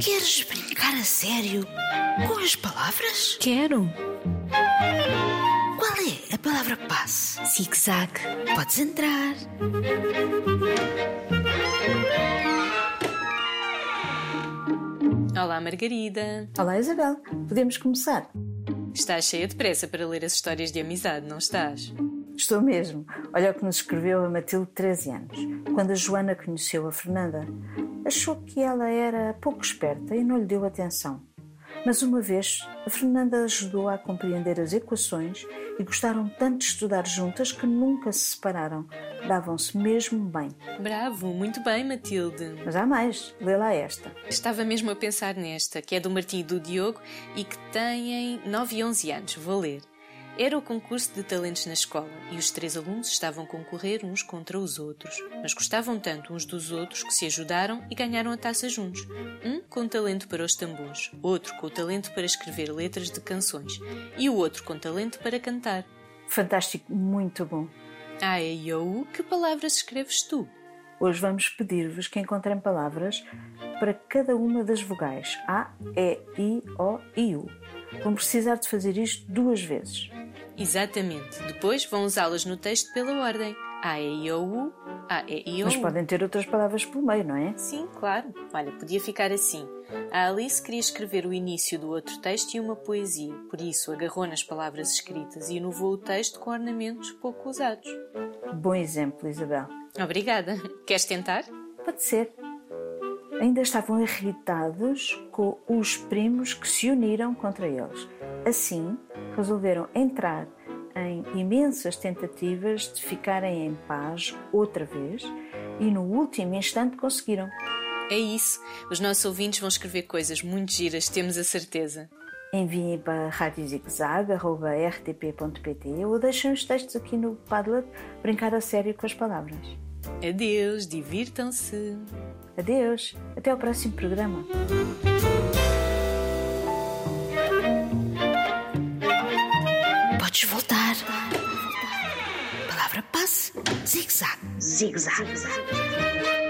Queres brincar a sério com as palavras? Quero. Qual é a palavra passe? Zig-zag. Podes entrar. Olá, Margarida. Olá, Isabel. Podemos começar? Estás cheia de pressa para ler as histórias de amizade, não estás? Estou mesmo. Olha o que nos escreveu a Matilde, 13 anos. Quando a Joana conheceu a Fernanda, achou que ela era pouco esperta e não lhe deu atenção. Mas uma vez, a Fernanda ajudou-a a compreender as equações e gostaram tanto de estudar juntas que nunca se separaram. Davam-se mesmo bem. Bravo, muito bem, Matilde. Mas há mais. Lê lá esta. Estava mesmo a pensar nesta, que é do Martim e do Diogo e que têm 9 e 11 anos. Vou ler. Era o concurso de talentos na escola e os três alunos estavam a concorrer uns contra os outros, mas gostavam tanto uns dos outros que se ajudaram e ganharam a taça juntos. Um com talento para os tambores, outro com o talento para escrever letras de canções e o outro com talento para cantar. Fantástico, muito bom. Ah, e eu, que palavras escreves tu? Hoje vamos pedir-vos que encontrem palavras para cada uma das vogais A, E, I, O e U. Vão precisar de fazer isto duas vezes. Exatamente. Depois vão usá-las no texto pela ordem. A, E, I, O, U, A, E, I, O, Mas U. podem ter outras palavras pelo meio, não é? Sim, claro. Olha, podia ficar assim. A Alice queria escrever o início do outro texto e uma poesia, por isso agarrou nas palavras escritas e inovou o texto com ornamentos pouco usados. Bom exemplo, Isabel. Obrigada. Queres tentar? Pode ser. Ainda estavam irritados com os primos que se uniram contra eles. Assim, resolveram entrar em imensas tentativas de ficarem em paz outra vez e no último instante conseguiram. É isso. Os nossos ouvintes vão escrever coisas muito giras, temos a certeza. Enviem para radiozigzag.rtp.pt ou deixem os textos aqui no Padlet brincar a sério com as palavras. Adeus, divirtam-se. Adeus, até ao próximo programa. Podes voltar. Palavra passe. Zig-zag. Zig-zag.